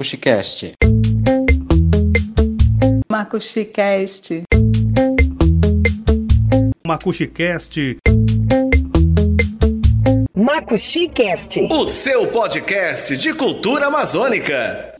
MacuxiCast. MacuxiCast. MacuxiCast. MacuxiCast. O seu podcast de cultura amazônica.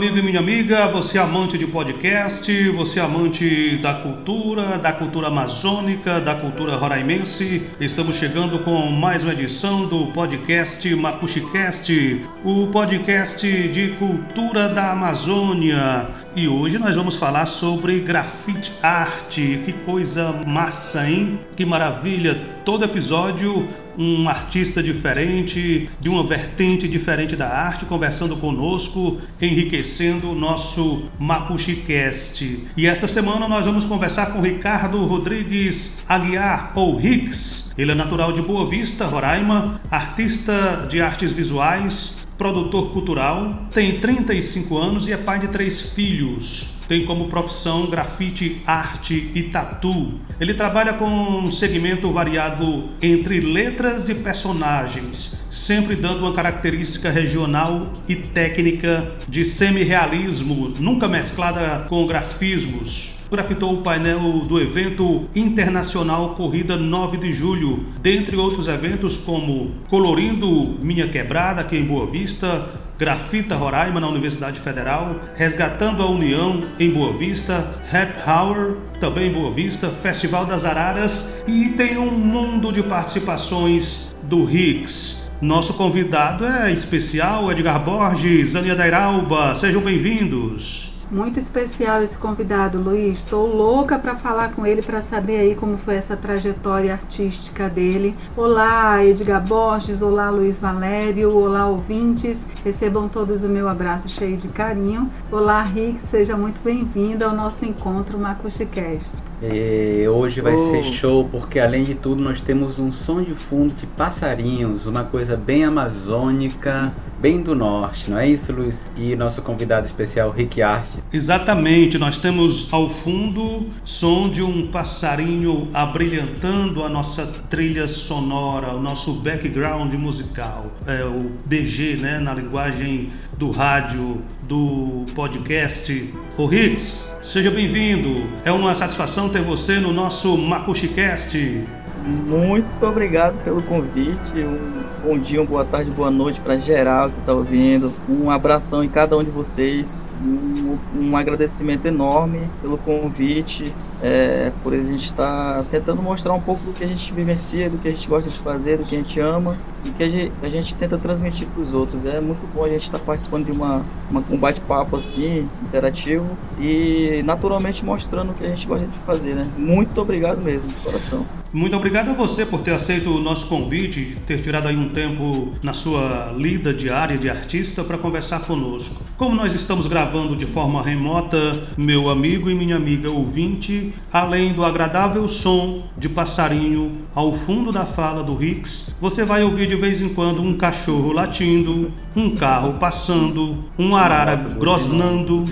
Amigo e minha amiga, você é amante de podcast, você é amante da cultura, da cultura amazônica, da cultura roraimense. Estamos chegando com mais uma edição do podcast MacuxiCast, o podcast de cultura da Amazônia. E hoje nós vamos falar sobre grafite arte. Que coisa massa, hein? Que maravilha! Todo episódio um artista diferente, de uma vertente diferente da arte, conversando conosco, enriquecendo o nosso MacuxiCast. E esta semana nós vamos conversar com Ricardo Rodrigues Aguiar, ou Rix. Ele é natural de Boa Vista, Roraima, artista de artes visuais, produtor cultural, tem 35 anos e é pai de três filhos. Tem como profissão grafite, arte e tatu. Ele trabalha com um segmento variado entre letras e personagens, sempre dando uma característica regional e técnica de semi-realismo, nunca mesclada com grafismos grafitou o painel do evento internacional Corrida 9 de Julho, dentre outros eventos como Colorindo Minha Quebrada, aqui em Boa Vista, Grafita Roraima na Universidade Federal, Resgatando a União em Boa Vista, Rap Hour também em Boa Vista, Festival das Araras e tem um mundo de participações do Higgs. Nosso convidado é especial, Edgar Borges, Ania Dairalba, sejam bem-vindos. Muito especial esse convidado, Luiz. Estou louca para falar com ele para saber aí como foi essa trajetória artística dele. Olá, Edgar Borges. Olá, Luiz Valério. Olá, ouvintes. Recebam todos o meu abraço cheio de carinho. Olá, Rick. Seja muito bem-vindo ao nosso encontro MacuxiCast. E hoje vai oh. ser show porque além de tudo nós temos um som de fundo de passarinhos, uma coisa bem amazônica, bem do norte, não é isso, Luiz? E nosso convidado especial, Rick Arte. Exatamente, nós temos ao fundo som de um passarinho abrilhantando a nossa trilha sonora, o nosso background musical, é o BG, né, na linguagem do rádio, do podcast. O Hicks, seja bem-vindo. É uma satisfação ter você no nosso MacuxiCast. Muito obrigado pelo convite. Um bom dia, boa tarde, boa noite para geral que está ouvindo. Um abração em cada um de vocês. Um, um agradecimento enorme pelo convite, é, por a gente estar tá tentando mostrar um pouco do que a gente vivencia, do que a gente gosta de fazer, do que a gente ama e que a gente, a gente tenta transmitir para os outros. É muito bom a gente estar tá participando de uma, uma um bate-papo assim, interativo e naturalmente mostrando o que a gente gosta de fazer, né? Muito obrigado mesmo, de coração. Muito obrigado a você por ter aceito o nosso convite, ter tirado aí um tempo na sua lida diária de artista para conversar conosco. Como nós estamos gravando de forma remota, meu amigo e minha amiga ouvinte, além do agradável som de passarinho ao fundo da fala do Rix, você vai ouvir de vez em quando um cachorro latindo, um carro passando, um arara grosnando,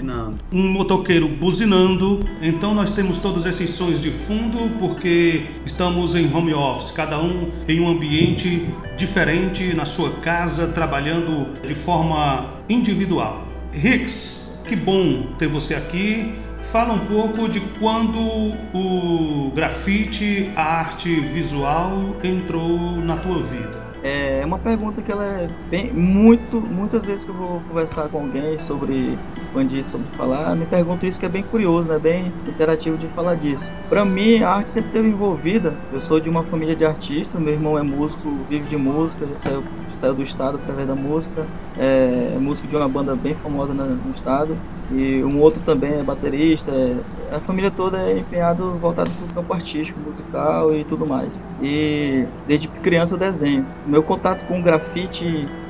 um motoqueiro buzinando. Então nós temos todos esses sons de fundo porque estamos em home office, cada um em um ambiente diferente na sua casa, trabalhando de forma individual. Rix, que bom ter você aqui. Fala um pouco de quando o grafite, a arte visual entrou na tua vida. É uma pergunta que ela é bem muito, muitas vezes que eu vou conversar com alguém sobre expandir, sobre falar, me pergunto isso que é bem curioso, né? Bem interativo de falar disso. Para mim, a arte sempre esteve envolvida. Eu sou de uma família de artistas, meu irmão é músico, vive de música, saiu, saiu do estado através da música, é, é músico de uma banda bem famosa no estado e um outro também é baterista. É, a família toda é empenhado voltado para o campo artístico, musical e tudo mais. E desde criança eu desenho. Meu contato com o grafite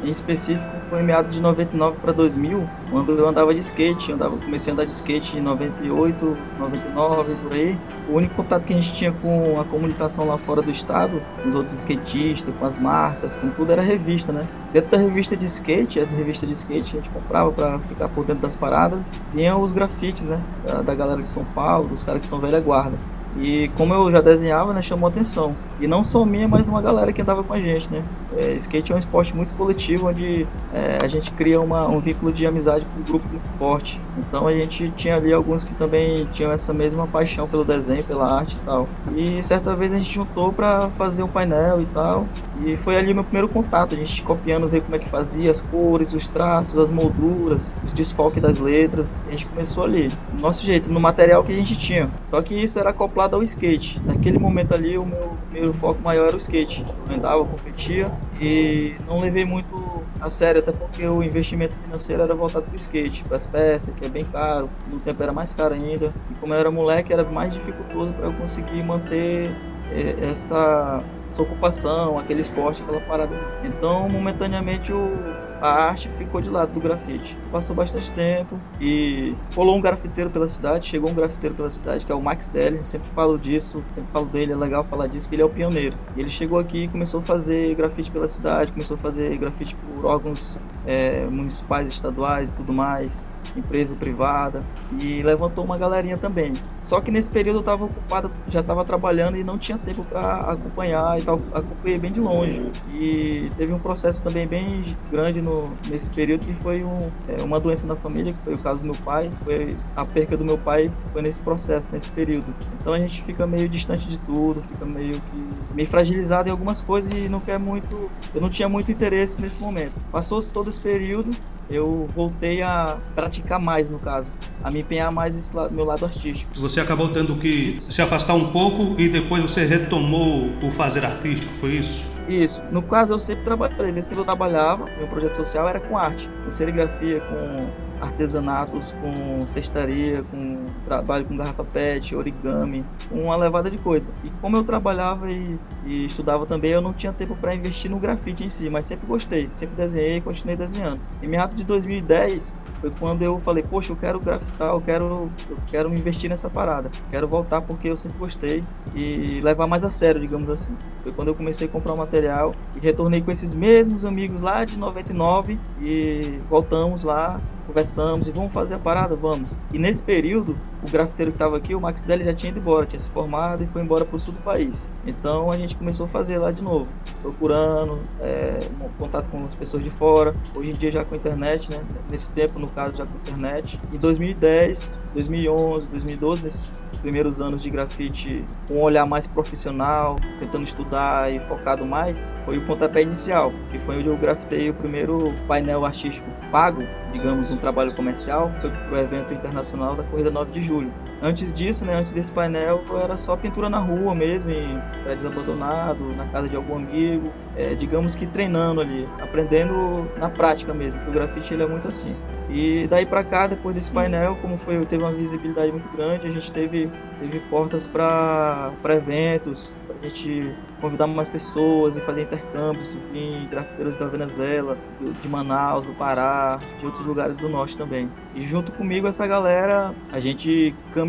em específico foi em meados de 99 para 2000, quando eu andava de skate. Eu andava, comecei a andar de skate em 98, 99, por aí. O único contato que a gente tinha com a comunicação lá fora do estado, com os outros skatistas, com as marcas, com tudo, era revista, né? Dentro da revista de skate, as revistas de skate que a gente comprava para ficar por dentro das paradas, vinham os grafites, né? Da, da galera de São Paulo, dos caras que são velha guarda. E como eu já desenhava, né, chamou atenção. E não só minha, mas de uma galera que andava com a gente, né? É, skate é um esporte muito coletivo, onde é, a gente cria uma, um vínculo de amizade com um grupo muito forte. Então a gente tinha ali alguns que também tinham essa mesma paixão pelo desenho, pela arte e tal. E certa vez a gente juntou para fazer um painel e tal. E foi ali meu primeiro contato, a gente copiando, ver como é que fazia as cores, os traços, as molduras, os desfoques das letras. A gente começou ali, do nosso jeito, no material que a gente tinha. Só que isso era acoplado ao skate. Naquele momento ali, o meu, meu foco maior era o skate. Eu andava, competia e não levei muito a sério, até porque o investimento financeiro era voltado para o skate, para as peças, que é bem caro, no tempo era mais caro ainda. E como eu era moleque, era mais dificultoso para eu conseguir manter eh, essa essa ocupação, aquele esporte, aquela parada. Então, momentaneamente, o, a arte ficou de lado do grafite. Passou bastante tempo e rolou um grafiteiro pela cidade, chegou um grafiteiro pela cidade, que é o Max Deli, sempre falo disso, sempre falo dele, é legal falar disso, que ele é o pioneiro. Ele chegou aqui e começou a fazer grafite pela cidade, começou a fazer grafite por órgãos é, municipais, estaduais e tudo mais empresa privada e levantou uma galerinha também. Só que nesse período eu estava ocupado, já estava trabalhando e não tinha tempo para acompanhar e tal, acompanhei bem de longe. E teve um processo também bem grande no, nesse período que foi um, é, uma doença na família, que foi o caso do meu pai, foi a perca do meu pai foi nesse processo, nesse período. Então a gente fica meio distante de tudo, fica meio que meio fragilizado em algumas coisas e não quer muito, eu não tinha muito interesse nesse momento. Passou-se todo esse período, eu voltei a praticar mais, no caso, a me empenhar mais esse lado, meu lado artístico. Você acabou tendo que se afastar um pouco e depois você retomou o fazer artístico, foi isso? Isso. No caso, eu sempre trabalhei. Nesse eu trabalhava, meu projeto social era com arte, com serigrafia, com artesanatos, com cestaria, com trabalho com garrafa PET, origami, uma levada de coisa. E como eu trabalhava e, e estudava também, eu não tinha tempo para investir no grafite em si, mas sempre gostei, sempre desenhei e continuei desenhando. Em meados de 2010 foi quando eu falei, poxa, eu quero grafitar, eu quero, eu quero me investir nessa parada, quero voltar porque eu sempre gostei e levar mais a sério, digamos assim. Foi quando eu comecei a comprar o material e retornei com esses mesmos amigos lá de 99 e voltamos lá conversamos e vamos fazer a parada, vamos. E nesse período, o grafiteiro que estava aqui, o Max Deli já tinha ido embora, tinha se formado e foi embora para o sul do país. Então a gente começou a fazer lá de novo, procurando, é, contato com as pessoas de fora. Hoje em dia já com a internet, né? Nesse tempo, no caso, já com a internet. Em 2010, 2011, 2012, nesses primeiros anos de grafite com um olhar mais profissional, tentando estudar e focado mais, foi o pontapé inicial, que foi onde eu grafitei o primeiro painel artístico pago, digamos, um trabalho comercial, foi para o evento internacional da Corrida 9 de Julho. Antes disso, né, antes desse painel, era só pintura na rua mesmo, em prédios abandonados, na casa de algum amigo, é, digamos que treinando ali, aprendendo na prática mesmo, que o grafite ele é muito assim. E daí para cá, depois desse painel, como foi, teve uma visibilidade muito grande, a gente teve, teve portas para eventos, a gente convidar mais pessoas e fazer intercâmbios, enfim, grafiteiros da Venezuela, de Manaus, do Pará, de outros lugares do norte também. E junto comigo, essa galera, a gente caminhou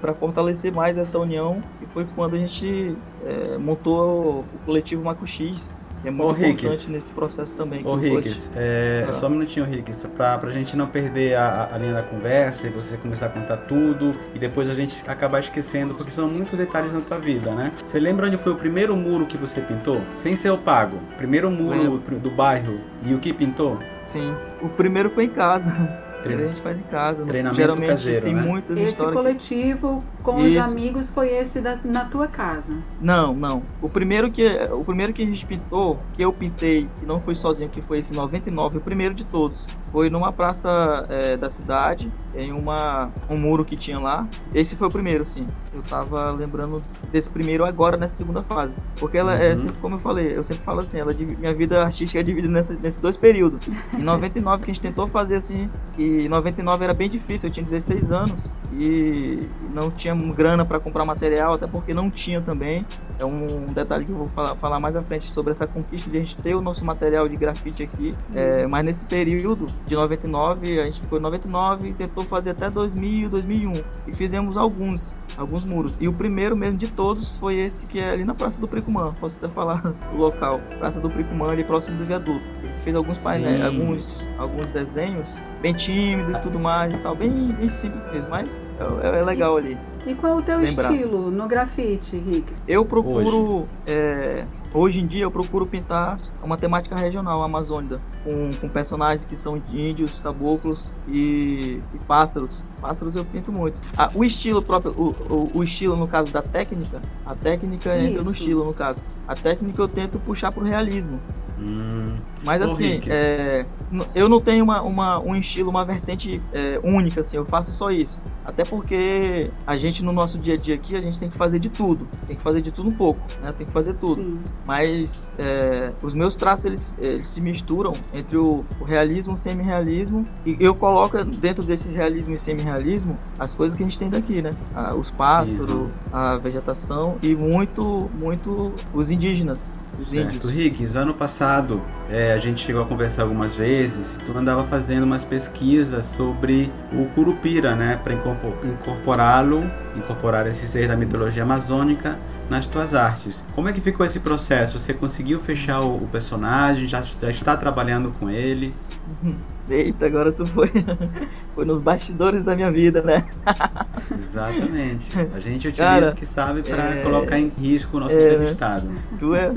para fortalecer mais essa união e foi quando a gente é, montou o coletivo Maco X, que é muito Ô, importante nesse processo também. Ô, Ricks, é, ah. só um minutinho, Ricks, pra, pra gente não perder a, a, linha da conversa e você começar a contar tudo e depois a gente acabar esquecendo, porque são muitos detalhes na sua vida, né? Você lembra onde foi o primeiro muro que você pintou? Sem ser o pago. Primeiro muro do bairro e o que pintou? Sim, o primeiro foi em casa. Treino. a gente faz em casa. Treinamento Geralmente caseiro, tem né? muitas esse histórias. Esse coletivo com Isso. os amigos foi esse da, na tua casa? Não, não. O primeiro que o primeiro que a gente pintou, que eu pintei, e não foi sozinho, que foi esse 99, o primeiro de todos, foi numa praça é, da cidade, em uma um muro que tinha lá. Esse foi o primeiro, sim. Eu tava lembrando desse primeiro agora nessa segunda fase, porque ela é, uhum. é sempre como eu falei, eu sempre falo assim, ela minha vida artística é dividida nesses dois períodos. Em 99 que a gente tentou fazer assim, e em 99 era bem difícil, eu tinha 16 anos e não tinha grana para comprar material, até porque não tinha também. É um detalhe que eu vou falar, falar mais à frente sobre essa conquista de a gente ter o nosso material de grafite aqui. É, mas nesse período de 99, a gente ficou em 99 e tentou fazer até 2000, 2001 e fizemos alguns, alguns muros. E o primeiro mesmo de todos foi esse que é ali na Praça do Pricumã. Posso até falar o local, Praça do Pricumã, ali próximo do viaduto fez alguns painéis, alguns, alguns desenhos bem tímido e tudo mais e tal, bem, bem simples mesmo, mas é, é legal ali. E qual o teu lembrar. estilo no grafite, Rick? Eu procuro hoje. É, hoje em dia eu procuro pintar uma temática regional amazônica, com, com personagens que são índios, caboclos e, e pássaros. Pássaros eu pinto muito. Ah, o estilo próprio, o, o, o, estilo no caso da técnica, a técnica Isso. entra no estilo no caso. A técnica eu tento puxar pro realismo. Hum. Mas assim, é, eu não tenho uma, uma, um estilo, uma vertente é, única, assim, eu faço só isso. Até porque a gente no nosso dia a dia aqui, a gente tem que fazer de tudo. Tem que fazer de tudo um pouco, né? Tem que fazer tudo. Sim. Mas é, os meus traços, eles, eles se misturam entre o, o realismo e o semi-realismo. E eu coloco dentro desse realismo e semi-realismo as coisas que a gente tem daqui, né? Ah, os pássaros, a vegetação e muito, muito os indígenas os certo. índios. Rick, ano passado é, a gente chegou a conversar algumas vezes, tu andava fazendo umas pesquisas sobre o Curupira, né, para incorporá-lo, incorporar esse ser da mitologia amazônica nas tuas artes. Como é que ficou esse processo? Você conseguiu fechar o, o personagem? Já, já está trabalhando com ele? Eita, agora tu foi, foi nos bastidores da minha vida, né? Exatamente. A gente utiliza Cara, o que sabe para é... colocar em risco o nosso é... entrevistado. Tu é...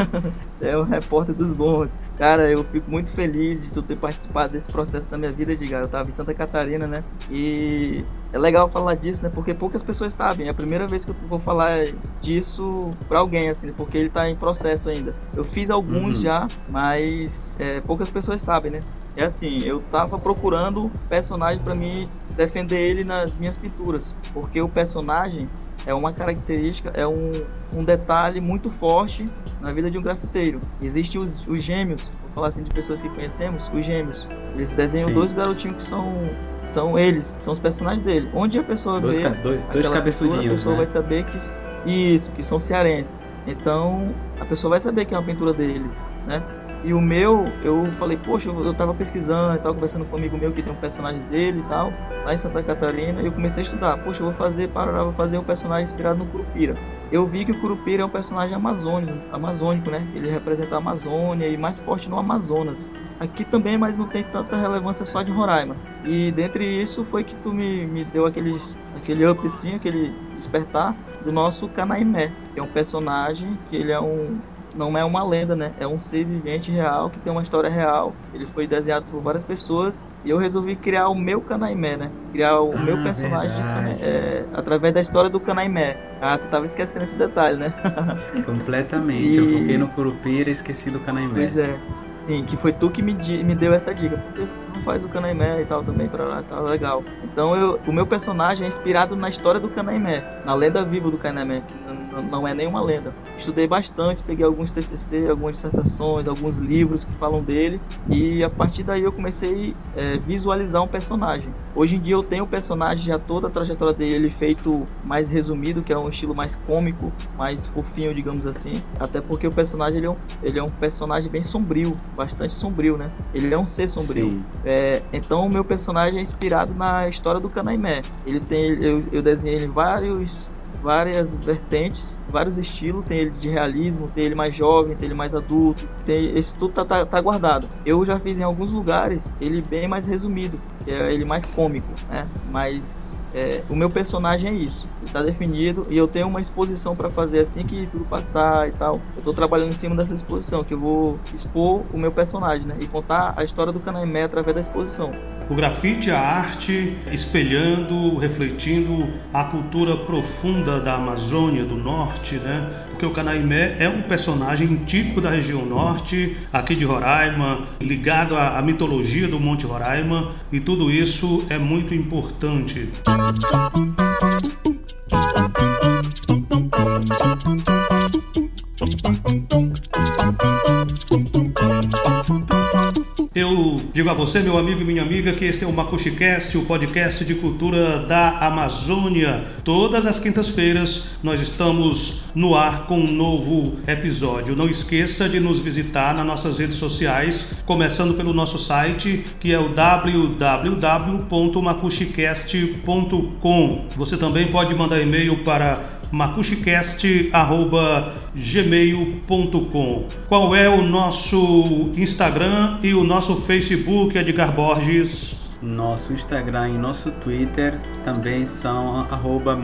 é o repórter dos bons. Cara, eu fico muito feliz de tu ter participado desse processo da minha vida, Edgar. Eu tava em Santa Catarina, né? E é legal falar disso, né? Porque poucas pessoas sabem. É a primeira vez que eu vou falar disso para alguém, assim, porque ele tá em processo ainda. Eu fiz alguns uhum. já, mas é, poucas pessoas sabem, né? É assim, eu tava procurando personagem para mim defender ele nas minhas pinturas, porque o personagem é uma característica, é um, um detalhe muito forte na vida de um grafiteiro. Existem os, os gêmeos, vou falar assim de pessoas que conhecemos, os gêmeos. Eles desenham Sim. dois garotinhos que são, são eles, são os personagens dele. Onde a pessoa dois vê, ca dois, dois cabeçudinhos, a pessoa né? vai saber que isso, que são cearenses. Então a pessoa vai saber que é uma pintura deles, né? E o meu, eu falei, poxa, eu, tava pesquisando e tal, conversando com um amigo meu que tem um personagem dele e tal, lá em Santa Catarina, e eu comecei a estudar. Poxa, eu vou fazer, para vou fazer um personagem inspirado no Curupira. Eu vi que o Curupira é um personagem amazônico, amazônico, né? Ele representa a Amazônia e mais forte no Amazonas. Aqui também, mas não tem tanta relevância só de Roraima. E dentre isso foi que tu me, me deu aqueles, aquele up, assim, aquele despertar do nosso Canaimé, que é um personagem que ele é um não é uma lenda, né? É um ser vivente real que tem uma história real. Ele foi desenhado por várias pessoas e eu resolvi criar o meu Canaimé, né? Criar o ah, meu personagem é, através da história do Canaimé. Ah, tu tava esquecendo esse detalhe, né? Completamente. E... Eu foquei no Curupira e esqueci do Canaimé. Pois é. Sim, que foi tu que me, me deu essa dica. Porque tu faz o Canaimé e tal também pra lá, tá legal. Então eu, o meu personagem é inspirado na história do Canaimé, na lenda viva do Canaimé, que não é nenhuma lenda. Estudei bastante, peguei alguns TCC, algumas dissertações, alguns livros que falam dele e a partir daí eu comecei a é, visualizar um personagem. Hoje em dia eu tenho o personagem já toda a trajetória dele feito mais resumido, que é um estilo mais cômico, mais fofinho, digamos assim. Até porque o personagem ele é um, ele é um personagem bem sombrio, bastante sombrio, né? Ele é um ser sombrio. É, então o meu personagem é inspirado na história do Canaimé. Ele tem, eu, eu desenhei vários várias vertentes, vários estilos. Tem ele de realismo, tem ele mais jovem, tem ele mais adulto. Tem, esse tudo tá, tá, tá guardado. Eu já fiz em alguns lugares ele bem mais resumido, é ele mais cômico, né? Mas é, o meu personagem é isso. Ele tá definido e eu tenho uma exposição para fazer assim que tudo passar e tal. Eu tô trabalhando em cima dessa exposição, que eu vou expor o meu personagem, né? E contar a história do Canaimé através da exposição. O grafite a arte espelhando, refletindo a cultura profunda da Amazônia do Norte, né? Porque o Canaimé é um personagem típico da região norte, aqui de Roraima, ligado à, mitologia do Monte Roraima, e tudo isso é muito importante. Eu digo a você, meu amigo e minha amiga, que este é o MacuxiCast, o podcast de cultura da Amazônia. Todas as quintas-feiras nós estamos no ar com um novo episódio. Não esqueça de nos visitar nas nossas redes sociais, começando pelo nosso site, que é o www.macuxicast.com. Você também pode mandar e-mail para macuxicast@gmail.com. Qual é o nosso Instagram e o nosso Facebook, Edgar Borges? Nosso Instagram e nosso Twitter também são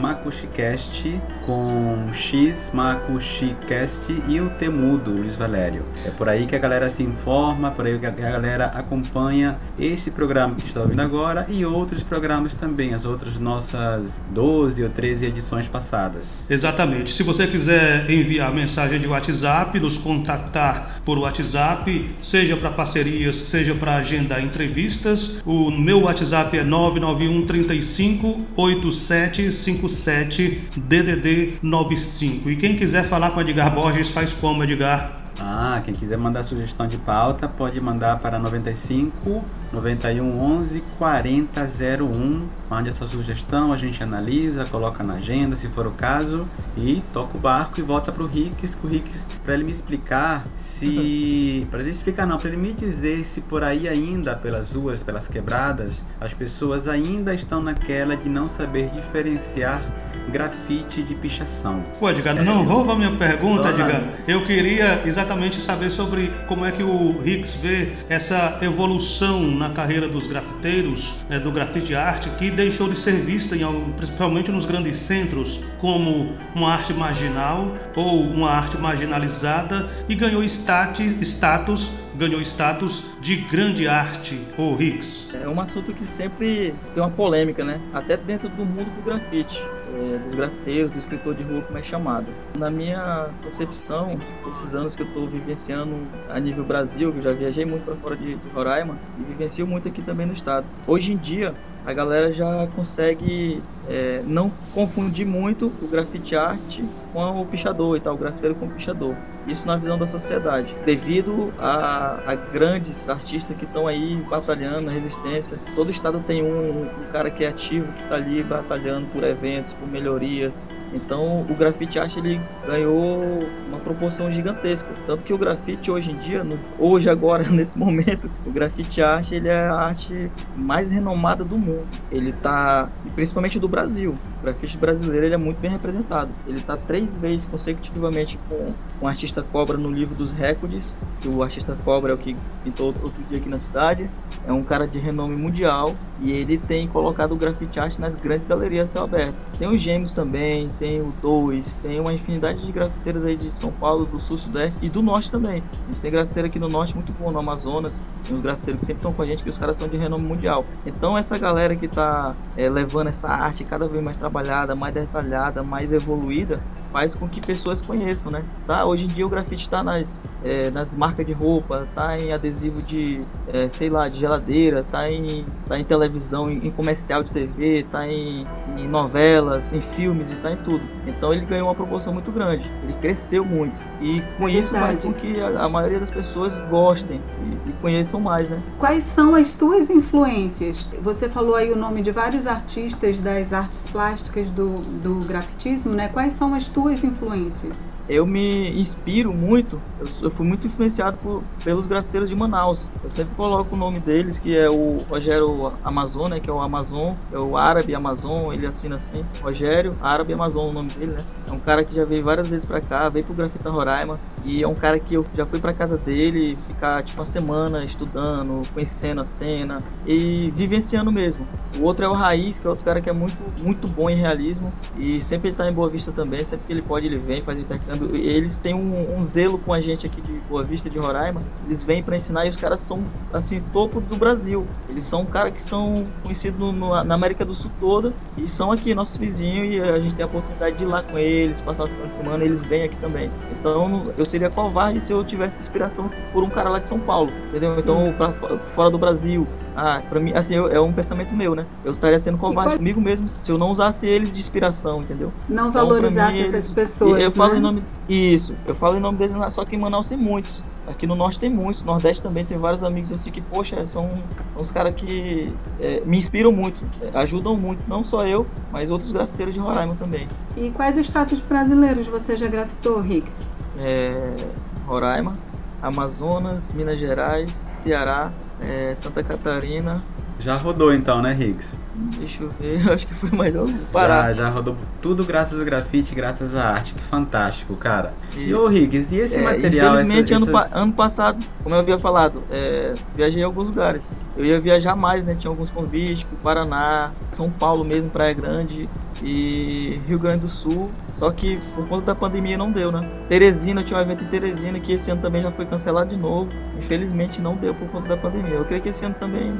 macuxicast com X, macuxicast e o temudo, Luiz Valério. É por aí que a galera se informa, por aí que a galera acompanha esse programa que está ouvindo agora e outros programas também, as outras nossas 12 ou 13 edições passadas. Exatamente. Se você quiser enviar mensagem de WhatsApp, nos contactar por WhatsApp, seja para parcerias, seja para agendar entrevistas, o meu WhatsApp é 991 35 8757 DDD 95. E quem quiser falar com Edgar Borges faz como, Edgar? Ah, quem quiser mandar sugestão de pauta pode mandar para 95 91 11 40 01. Mande a sua sugestão, a gente analisa, coloca na agenda se for o caso e toca o barco e volta para o Ricks, o Ricks para ele me explicar se para ele explicar não, para ele me dizer se por aí ainda pelas ruas, pelas quebradas, as pessoas ainda estão naquela de não saber diferenciar grafite de pichação. Pô, Edgar, não rouba minha pergunta, Edgar. Eu queria exatamente saber sobre como é que o Ricks vê essa evolução na carreira dos grafiteiros, né, do grafite arte, que deixou de ser vista, em, principalmente nos grandes centros, como uma arte marginal ou uma arte marginalizada e ganhou status ganhou status de grande arte, o Hicks. É um assunto que sempre tem uma polêmica, né? Até dentro do mundo do grafite, é, dos grafiteiros, do escritor de rua, como é chamado. Na minha concepção, esses anos que eu estou vivenciando a nível Brasil, que eu já viajei muito para fora de, de Roraima e vivencio muito aqui também no estado. Hoje em dia, a galera já consegue é, não confundir muito o grafite arte com o pichador e tal, o grafiteiro com o pichador. Isso na visão da sociedade. Devido a, a grandes artistas que estão aí batalhando resistência, todo estado tem um, um cara que é ativo, que está ali batalhando por eventos, por melhorias. Então o grafite arte ele ganhou uma proporção gigantesca. Tanto que o grafite hoje em dia, no, hoje agora, nesse momento, o grafite arte ele é a arte mais renomada do mundo. Ele está, principalmente do Brasil. O grafite brasileiro ele é muito bem representado. Ele está três vezes consecutivamente com um artista cobra no livro dos recordes. Que o artista cobra é o que pintou outro dia aqui na cidade. É um cara de renome mundial e ele tem colocado o grafite arte nas grandes galerias céu aberto. Tem os Gêmeos também, tem o Dois, tem uma infinidade de grafiteiros aí de São Paulo, do Sul, Sudeste e do Norte também. A gente tem grafiteiro aqui no Norte muito bom, no Amazonas. Tem os grafiteiros que sempre estão com a gente, que os caras são de renome mundial. Então essa galera que está é, levando essa arte cada vez mais trabalhada, mais detalhada, mais evoluída, faz com que pessoas conheçam, né? Tá? Hoje em dia o grafite está nas, é, nas marcas de roupa, tá em adesivo de, é, sei lá, de geladeira, tá em, tá em televisão, em, em comercial de TV, tá em, em, novelas, em filmes e tá em tudo. Então ele ganhou uma proporção muito grande, ele cresceu muito e com isso faz com que a, a maioria das pessoas gostem e, e, conheçam mais, né? Quais são as tuas influências? Você falou aí o nome de vários artistas das artes plásticas do, do grafitismo, né? Quais são as tuas influências? Eu me inspiro muito, eu, eu, fui muito influenciado por, pelos grafiteiros de Manaus. Eu sempre coloco o nome deles, que é o Rogério Amazon, né, que é o Amazon, é o Árabe Amazon, ele assina assim, Rogério Árabe Amazon, o nome dele, né? É um cara que já veio várias vezes pra cá, veio pro Grafita Roraima, e é um cara que eu já fui pra casa dele ficar tipo uma semana estudando, conhecendo a cena e vivenciando mesmo. O outro é o Raiz, que é outro cara que é muito, muito bom em realismo, e sempre ele tá em Boa Vista também, sempre que ele pode ele vem, faz intercâmbio eles têm um, um, zelo com a gente aqui de Boa Vista, de Roraima. Eles vêm para ensinar e os caras são, assim, topo do Brasil. Eles são caras que são conhecidos na América do Sul toda e são aqui nossos vizinhos e a gente tem a oportunidade de ir lá com eles, passar o final de semana, eles vêm aqui também. Então eu seria covarde se eu tivesse inspiração por um cara lá de São Paulo, entendeu? Então, para fora do Brasil, ah, pra mim, assim, eu, é um pensamento meu, né? Eu estaria sendo covarde comigo mesmo se eu não usasse eles de inspiração, entendeu? Não então, valorizasse mim, essas eles... pessoas. Eu falo né? em nome. Isso, eu falo em nome deles, só que em Manaus tem muitos. Aqui no norte tem muitos, no nordeste também tem vários amigos assim que, poxa, são, são os caras que é, me inspiram muito, ajudam muito, não só eu, mas outros grafiteiros de Roraima também. E quais estados brasileiros você já grafitou, Ricks? É, Roraima, Amazonas, Minas Gerais, Ceará, é, Santa Catarina Já rodou então, né, Higgs? Deixa eu ver, acho que foi mais algum. Pará. Já, já rodou tudo graças ao grafite, graças à arte. Que fantástico, cara. E Isso. ô Higgs, e esse É, material? Infelizmente, essa- ano, essas- ano passado, como eu havia falado, é, viajei em alguns lugares. Eu ia viajar mais, né? Tinha alguns convites pro Paraná, São Paulo mesmo, Praia Grande e Rio Grande do Sul. Só que por conta da pandemia não deu, né? Teresina, eu tinha um evento em Teresina que esse ano também já foi cancelado de novo. Infelizmente não deu por conta da pandemia. Eu creio que esse ano também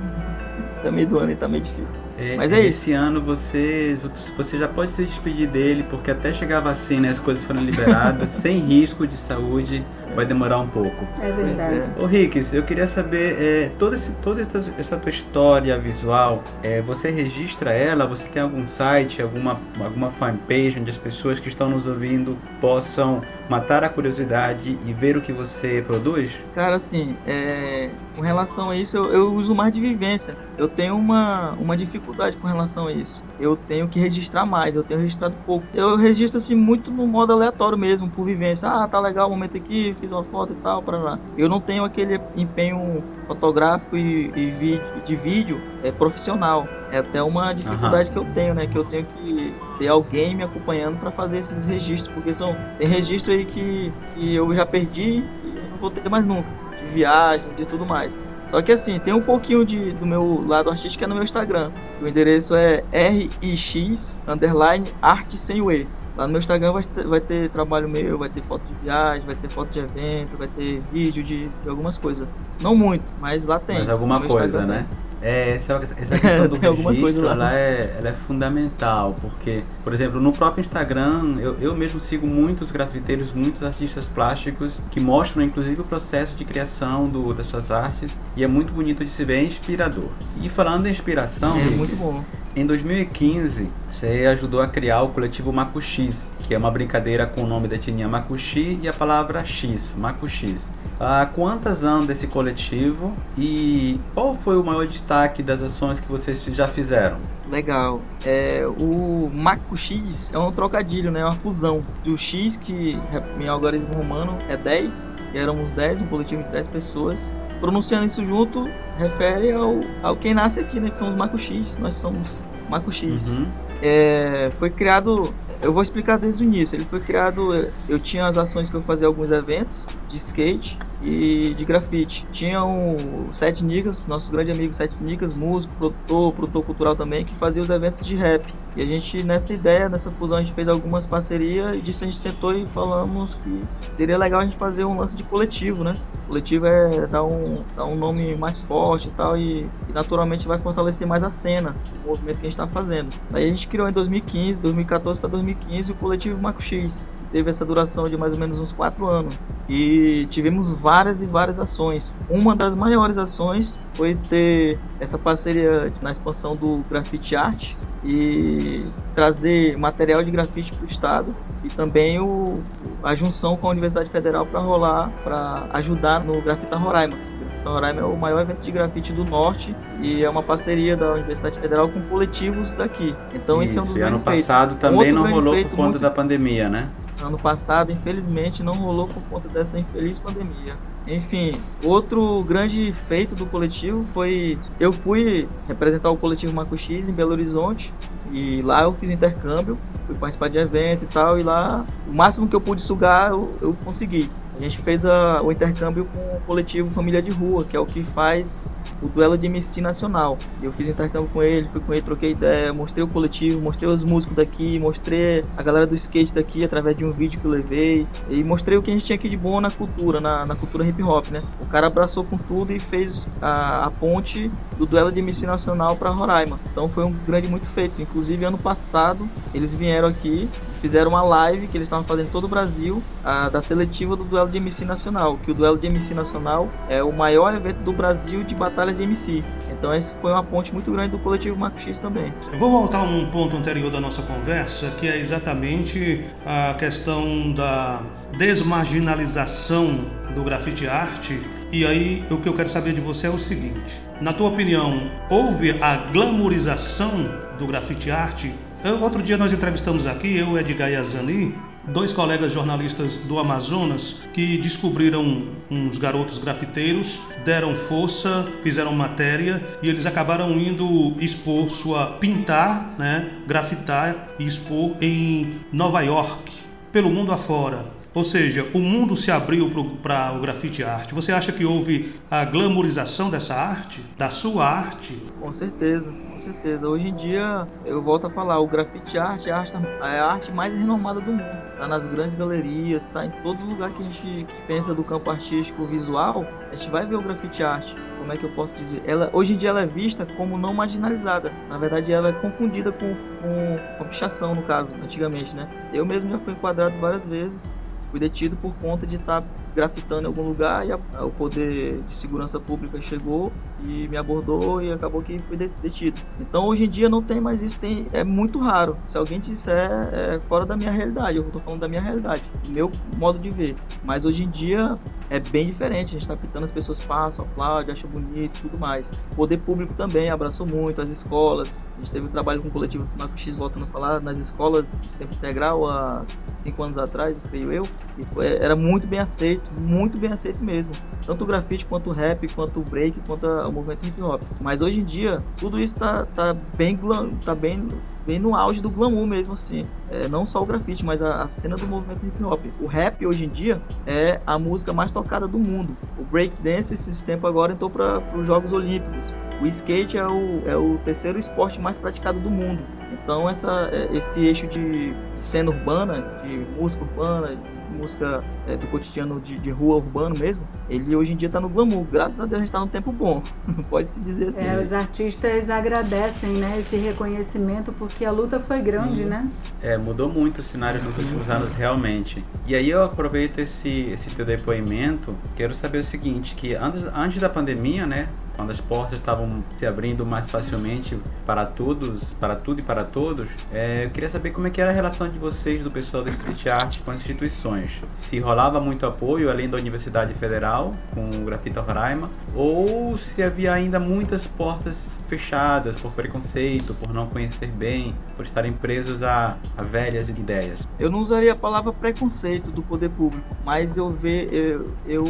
tá meio do ano e tá meio difícil. É, Mas é isso. Esse ano você, você já pode se despedir dele, porque até chegar a vacina e as coisas foram liberadas, sem risco de saúde, vai demorar um pouco. É verdade. é. Ô Ricks, eu queria saber, é, toda, esse, toda essa, essa tua história visual, é, você registra ela? Você tem algum site, alguma, alguma fanpage onde as pessoas que estão nos ouvindo possam matar a curiosidade e ver o que você produz? Cara, assim, é, com relação a isso, eu, eu uso mais de vivência. Eu tenho uma, uma dificuldade com relação a isso. Eu tenho que registrar mais, eu tenho registrado pouco. Eu registro assim muito no modo aleatório mesmo, por vivência. Ah, tá legal o momento aqui, fiz uma foto e tal, para lá. Eu não tenho aquele empenho fotográfico e, e vídeo, de vídeo é, profissional. É até uma dificuldade que eu tenho, né? Que eu tenho que ter alguém me acompanhando para fazer esses registros, porque são tem registro aí que, que eu já perdi e eu não vou ter mais nunca de viagem, de tudo mais. Só que assim, tem um pouquinho de, do meu lado artístico é no meu Instagram. O endereço é RIX underline arte sem o E. Lá no meu Instagram vai ter, vai ter trabalho meu, vai ter foto de viagem, vai ter foto de evento, vai ter vídeo de, de algumas coisas. Não muito, mas lá tem. Mas alguma coisa, Instagram né? tem. É, essa, essa questão do registro, lá. ela é, ela é fundamental, porque, por exemplo, no próprio Instagram, eu, eu mesmo sigo muitos grafiteiros, muitos artistas plásticos, que mostram inclusive o processo de criação do, das suas artes, e é muito bonito de se ver, é inspirador. E falando em inspiração, É Ricks, muito bom. em 2015, você ajudou a criar o coletivo Macuxis, que é uma brincadeira com o nome da etnia Macuxi e a palavra X, Macuxis. Ah, quantas anda esse coletivo e qual foi o maior destaque das ações que vocês já fizeram? Legal. É, o Maco X é um trocadilho, né? Uma fusão do X, que em algarismo romano é 10, e éramos 10, um coletivo de 10 pessoas. Pronunciando isso junto, refere ao, ao quem nasce aqui, né? Que são os Maco X. Nós somos Maco X. Uhum. É, foi criado. Eu vou explicar desde o início. Ele foi criado. Eu tinha as ações que eu fazia alguns eventos de skate e de grafite. Tinha o Sete Nicas, nosso grande amigo Sete Nicas, músico, produtor, produtor cultural também, que fazia os eventos de rap. E a gente, nessa ideia, nessa fusão, a gente fez algumas parcerias e disso a gente sentou e falamos que seria legal a gente fazer um lance de coletivo, né? Coletivo é dar um, dar um nome mais forte e tal, e, e naturalmente vai fortalecer mais a cena, o movimento que a gente está fazendo. Aí a gente criou em 2015, 2014 para 2015 o coletivo Maco X. Teve essa duração de mais ou menos uns 4 anos. E tivemos várias e várias ações. Uma das maiores ações foi ter essa parceria na expansão do grafite art e trazer material de grafite para o estado e também o, a junção com a Universidade Federal para rolar, para ajudar no Grafita Roraima. O Grafita Roraima é o maior evento de grafite do norte e é uma parceria da Universidade Federal com coletivos daqui. Então esse é um dos Isso, e ano passado Um também outro não rolou feito por conta muito- da pandemia, né? Ano passado, infelizmente, não rolou por conta dessa infeliz pandemia. Enfim, outro grande feito do coletivo foi. Eu fui representar o coletivo Maco X em Belo Horizonte e lá eu fiz intercâmbio, fui participar de evento e tal, e lá o máximo que eu pude sugar eu, eu consegui. A gente fez a- o intercâmbio com o coletivo Família de Rua, que é o que faz o duelo de MC nacional. Eu fiz intercâmbio com ele, fui com ele, troquei ideia, mostrei o coletivo, mostrei os músicos daqui, mostrei a galera do skate daqui através de um vídeo que eu levei e mostrei o que a gente tinha aqui de bom na cultura, na, na cultura hip hop, né? O cara abraçou com tudo e fez a, a ponte do duelo de MC nacional para Roraima. Então foi um grande muito feito. Inclusive ano passado eles vieram aqui fizeram uma live que eles estavam fazendo todo o Brasil a, da seletiva do duelo de MC nacional, que o duelo de MC nacional é o maior evento do Brasil de batalhas de MC. Então esse foi uma ponte muito grande do coletivo Marco X também. Vou voltar a um ponto anterior da nossa conversa, que é exatamente a questão da desmarginalização do grafite arte. E aí o que eu quero saber de você é o seguinte: na tua opinião, houve a glamorização do grafite arte? Eu- outro dia nós entrevistamos aqui, eu, Edgar Yazani, dois colegas jornalistas do Amazonas que descobriram uns garotos grafiteiros, deram força, fizeram matéria e eles acabaram indo expor sua pintar, né, grafitar e expor em Nova York, pelo mundo afora. Ou seja, o mundo se abriu para o grafite arte. Você acha que houve a glamorização dessa arte, da sua arte? Com certeza, com certeza. Hoje em dia, eu volto a falar, o grafite arte é a arte, é mais renomada do mundo. Está nas grandes galerias, está em todo lugar que a gente pensa do campo artístico visual, a gente vai ver o grafite arte como é que eu posso dizer? Ela, hoje em dia ela é vista como não marginalizada. Na verdade, ela é confundida com, com, com pichação, no caso, antigamente, né? Eu mesmo já fui enquadrado várias vezes fui detido por conta de estar tá grafitando em algum lugar e a, o poder de segurança pública chegou e me abordou e acabou que fui detido. Então hoje em dia não tem mais isso, tem, é muito raro. Se alguém disser é fora da minha realidade, eu estou falando da minha realidade, do meu modo de ver. Mas hoje em dia é bem diferente, a gente está pintando, as pessoas passam, aplaudem, acham bonito e tudo mais. O poder público também abraçou muito, as escolas, a gente teve um trabalho com o coletivo Marco X voltando a falar, nas escolas de tempo integral há cinco anos atrás, creio eu, e foi, era muito bem aceito, muito bem aceito mesmo. Tanto o grafite, quanto o rap, quanto o break, quanto o movimento hip hop. Mas hoje em dia, tudo isso tá, tá bem, tá bem bem no auge do glamour mesmo, assim. É, não só o grafite, mas a, a, cena do movimento hip hop. O rap hoje em dia é a música mais tocada do mundo. O breakdance, esses tempos agora, entrou para os Jogos Olímpicos. O skate é o, é o terceiro esporte mais praticado do mundo. Então, essa, é, esse eixo de cena urbana, de música urbana, música é, do cotidiano de, de, rua urbano mesmo, ele hoje em dia está no glamour. Graças a Deus a gente está num tempo bom, pode-se dizer assim. É, os artistas agradecem né, esse reconhecimento porque a luta foi grande, Sim. né? É, mudou muito o cenário nos sim, últimos sim. anos, realmente. E aí eu aproveito esse, esse teu depoimento, quero saber o seguinte, que antes, antes da pandemia, né, quando as portas estavam se abrindo mais facilmente para todos, para tudo e para todos, é, eu queria saber como é que era a relação de vocês, do pessoal da Street Art, com as instituições. Se rolava muito apoio, além da Universidade Federal, com o Grafita Roraima, ou se havia ainda muitas portas fechadas por preconceito, por não conhecer bem, por estarem presos a, a velhas ideias. Eu não usaria a palavra preconceito do poder público, mas eu, ver, eu, eu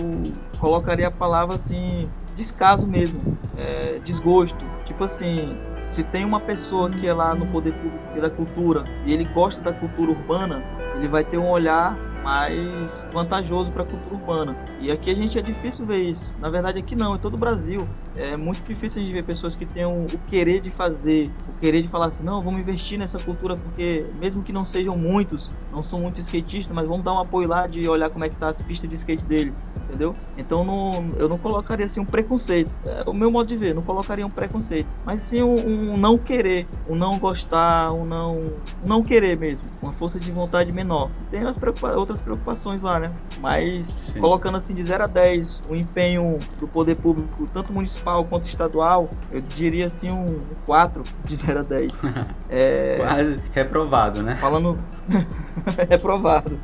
colocaria a palavra assim descaso mesmo, é, desgosto. Tipo assim, se tem uma pessoa que é lá no poder público da cultura e ele gosta da cultura urbana, ele vai ter um olhar mais vantajoso para a cultura urbana. E aqui a gente é difícil ver isso. Na verdade, aqui não, em todo o Brasil. É muito difícil a gente ver pessoas que tenham o querer de fazer, o querer de falar assim: não, vamos investir nessa cultura porque, mesmo que não sejam muitos, não são muitos skatistas, mas vamos dar um apoio lá de olhar como é que tá as pistas de skate deles, entendeu? Então não, eu não colocaria assim um preconceito. É o meu modo de ver, não colocaria um preconceito, mas sim um, um não querer, um não gostar, um não, um não querer mesmo, uma força de vontade menor. Tem as preocupa outras preocupações lá, né? Mas sim. colocando assim de 0 a 10 o empenho do poder público, tanto municipal quanto estadual, eu diria assim um 4 de 0 a 10. é... Quase reprovado, né? Falando. reprovado.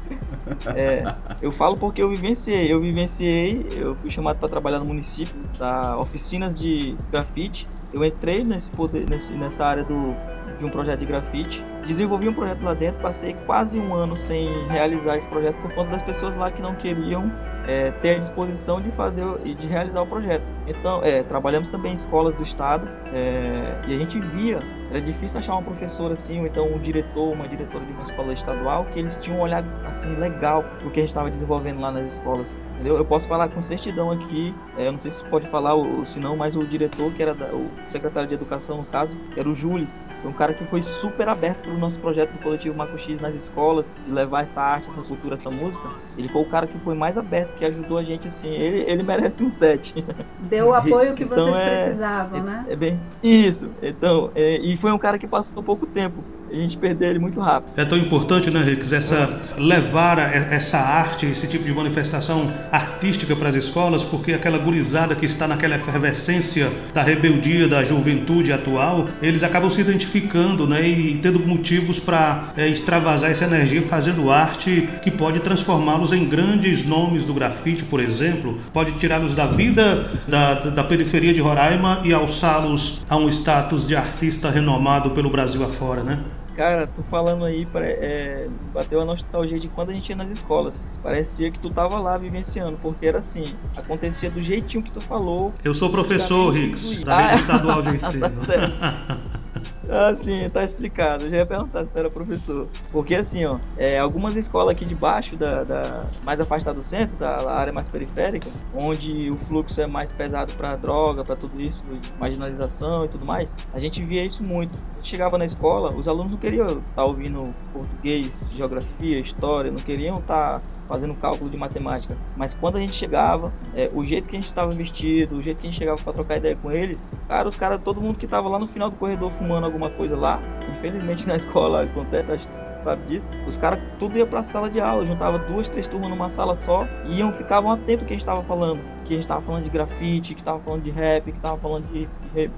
É, eu falo porque eu vivenciei. Eu vivenciei, eu fui chamado para trabalhar no município, da oficinas de grafite. Eu entrei nesse poder, nesse, nessa área do, de um projeto de grafite. Desenvolvi um projeto lá dentro, passei quase um ano sem realizar esse projeto por conta das pessoas lá que não queriam é, ter a disposição de fazer e de realizar o projeto. Então, é, trabalhamos também em escolas do estado é, e a gente via, era difícil achar uma professora assim, ou então um diretor, uma diretora de uma escola estadual, que eles tinham um olhar assim legal do que a gente estava desenvolvendo lá nas escolas. Entendeu? Eu posso falar com certidão aqui, é, eu não sei se pode falar ou se não, mas o diretor, que era da, o secretário de educação no caso, que era o Jules, foi um cara que foi super aberto para o nosso projeto do coletivo Maco X nas escolas, de levar essa arte, essa cultura, essa música. Ele foi o cara que foi mais aberto, que ajudou a gente assim. Ele, ele merece um set. Deu o apoio que então, vocês é, precisavam, é, né? É bem. Isso. Então, é, e foi um cara que passou pouco tempo a gente perdeu ele muito rápido. É tão importante, né, Rix, essa levar essa arte, esse tipo de manifestação artística para as escolas, porque aquela gurizada que está naquela efervescência da rebeldia da juventude atual, eles acabam se identificando, né, e tendo motivos para é, extravasar essa energia fazendo arte que pode transformá-los em grandes nomes do grafite, por exemplo, pode tirá-los da vida da, da periferia de Roraima e alçá-los a um status de artista renomado pelo Brasil afora, né? Cara, tu falando aí, é, bateu a nostalgia de quando a gente ia nas escolas. Parecia que tu tava lá vivenciando, porque era assim, acontecia do jeitinho que tu falou. Eu sou professor, Ricks, da rede estadual de ensino. tá Ah, sim, tá explicado. Eu já ia perguntar se tu era professor. Porque assim, ó, é, algumas escolas aqui de baixo, da, da mais afastada do centro, da área mais periférica, onde o fluxo é mais pesado para droga, para tudo isso, marginalização e tudo mais, a gente via isso muito. A gente chegava na escola, os alunos não queriam estar tá ouvindo português, geografia, história, não queriam estar tá fazendo cálculo de matemática. Mas quando a gente chegava, é, o jeito que a gente estava vestido, o jeito que a gente chegava para trocar ideia com eles, cara, os caras, todo mundo que estava lá no final do corredor fumando alguma coisa lá, infelizmente na escola acontece, acho que você sabe disso, os caras tudo ia para a sala de aula, juntava duas, três turmas numa sala só e iam, ficavam atentos ao que a gente estava falando que a gente tava falando de grafite, que tava falando de rap, que tava falando de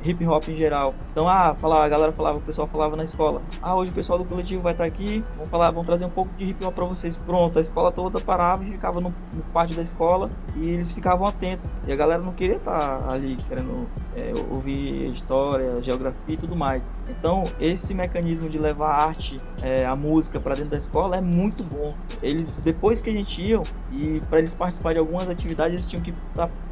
hip hop em geral. Então, ah, falava, a galera falava, o pessoal falava na escola, ah, hoje o pessoal do coletivo vai estar tá aqui, vamos falar, vamos trazer um pouco de hip hop para vocês. Pronto, a escola toda parava e ficava no, no pátio da escola e eles ficavam atentos. E a galera não queria estar tá ali querendo é, ouvir história, geografia e tudo mais. Então, esse mecanismo de levar a arte, é, a música para dentro da escola é muito bom. Eles, depois que a gente ia, e para eles participarem de algumas atividades, eles tinham que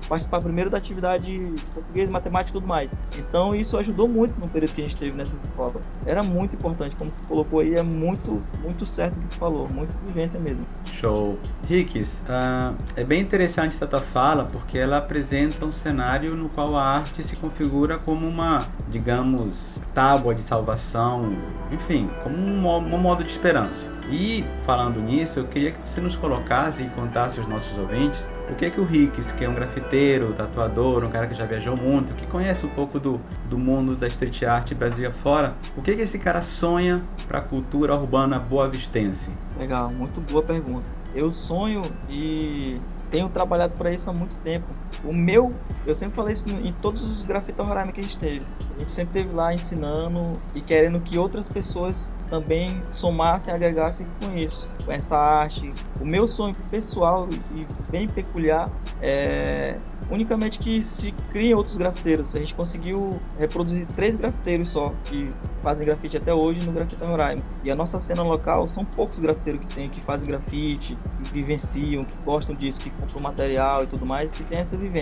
participar primeiro da atividade de português, matemática e tudo mais. Então isso ajudou muito no período que a gente teve nessas escolas. Era muito importante, como tu colocou aí, é muito, muito certo o que tu falou, muito vivência mesmo. Show. Ricks, uh, é bem interessante essa tua fala porque ela apresenta um cenário no qual a arte se configura como uma, digamos, tábua de salvação, enfim, como um, um modo de esperança. E falando nisso, eu queria que você nos colocasse e contasse aos nossos ouvintes o que é que o Ricks, que é um grafiteiro, tatuador, um cara que já viajou muito, que conhece um pouco do, do mundo da street art Brasil afora, o que é que esse cara sonha para a cultura urbana boa-vistense? Legal, muito boa pergunta. Eu sonho e tenho trabalhado para isso há muito tempo. O meu, eu sempre falei isso em todos os grafite Roraima que a gente teve. A gente sempre esteve lá ensinando e querendo que outras pessoas também somassem, agregassem com isso, com essa arte. O meu sonho pessoal e bem peculiar é unicamente que se criem outros grafiteiros. A gente conseguiu reproduzir três grafiteiros só que fazem grafite até hoje no Grafite Roraima. E a nossa cena local são poucos grafiteiros que tem, que fazem grafite, que vivenciam, que gostam disso, que compram material e tudo mais, que tem essa vivência.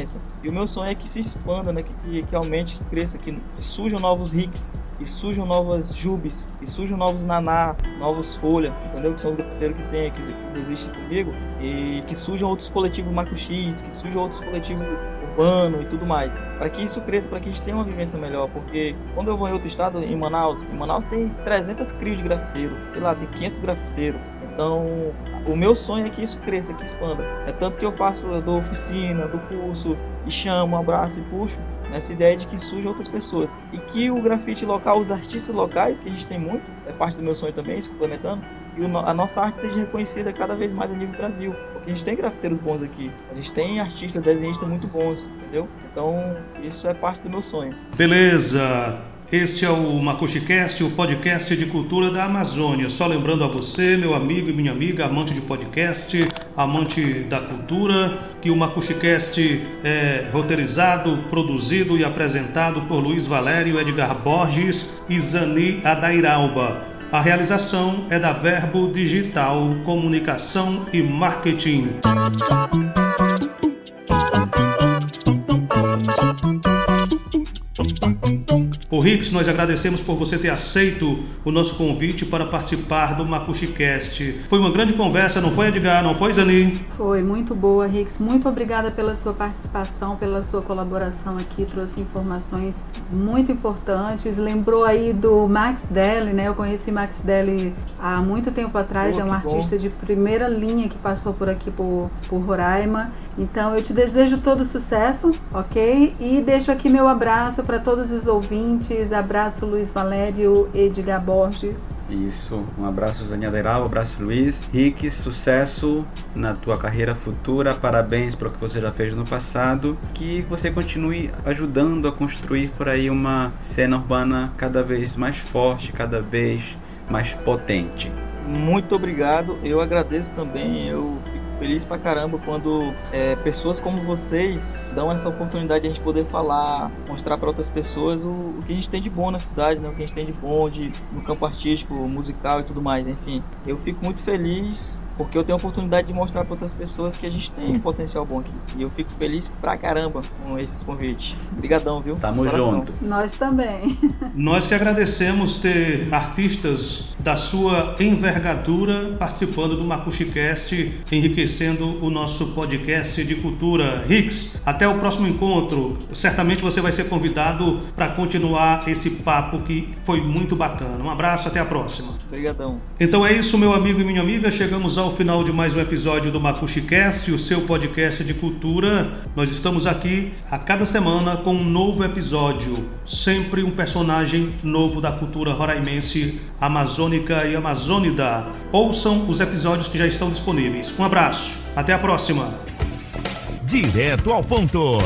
E o meu sonho é que se expanda, né? que, que, que aumente, que cresça, que, surjam novos Ricks, que surjam novas Jubes, que surjam novos Naná, novos Folha, entendeu? Que são os grafiteiros que tem, que, que existem comigo. E que surjam outros coletivos Marco X, que surjam outros coletivos urbano e tudo mais. Para que isso cresça, para que a gente tenha uma vivência melhor. Porque quando eu vou em outro estado, em Manaus, em Manaus tem 300 crios de grafiteiro, sei lá, tem 500 grafiteiros. Então, o meu sonho é que isso cresça, que expanda. É tanto que eu faço, eu dou oficina, do curso, e chamo, abraço e puxo nessa ideia de que surjam outras pessoas. E que o grafite local, os artistas locais, que a gente tem muito, é parte do meu sonho também, isso complementando, e a nossa arte seja reconhecida cada vez mais a nível Brasil. Porque a gente tem grafiteiros bons aqui, a gente tem artistas, desenhistas muito bons, entendeu? Então, isso é parte do meu sonho. Beleza! Este é o MacuxiCast, o podcast de cultura da Amazônia. Só lembrando a você, meu amigo e minha amiga, amante de podcast, amante da cultura, que o MacuxiCast é roteirizado, produzido e apresentado por Luiz Valério, Edgar Borges e Zani Adairalba. A realização é da Verbo Digital Comunicação e Marketing. O Rix, nós agradecemos por você ter aceito o nosso convite para participar do MacuxiCast. Foi uma grande conversa, não foi, Edgar? Não foi, Zani? Foi, muito boa, Rix. Muito obrigada pela sua participação, pela sua colaboração aqui. Trouxe informações muito importantes. Lembrou aí do Max Deli, né? Eu conheci Max Deli há muito tempo atrás. é um artista bom. de primeira linha que passou por aqui por, por Roraima. Então eu te desejo todo sucesso, ok? E deixo aqui meu abraço para todos os ouvintes. Abraço Luiz Valério, Edgar Borges. Isso, um abraço Zania Deral, um abraço Luiz. Rick, sucesso na tua carreira futura, parabéns pelo que você já fez no passado. Que você continue ajudando a construir por aí uma cena urbana cada vez mais forte, cada vez mais potente. Muito obrigado, eu agradeço também, eu feliz pra caramba quando é, pessoas como vocês dão essa oportunidade de a gente poder falar, mostrar para outras pessoas o, o, que a gente tem de bom na cidade, né? o que a gente tem de bom de, no campo artístico, musical e tudo mais. Enfim, eu fico muito feliz porque eu tenho a oportunidade de mostrar para outras pessoas que a gente tem um potencial bom aqui. E eu fico feliz pra caramba com esses convites. Obrigadão, viu? Tamo junto. Nós também. Nós que agradecemos ter artistas da sua envergadura participando do MacuxiCast, enriquecendo o nosso podcast de cultura. Rix, até o próximo encontro. Certamente você vai ser convidado para continuar esse papo que foi muito bacana. Um abraço, até a próxima. Obrigadão. Então é isso, meu amigo e minha amiga. Chegamos ao final de mais um episódio do MacuxiCast, o seu podcast de cultura. Nós estamos aqui a cada semana com um novo episódio, sempre um personagem novo da cultura roraimense, amazônica e amazônida. Ouçam os episódios que já estão disponíveis. Um abraço, até a próxima. Direto ao ponto.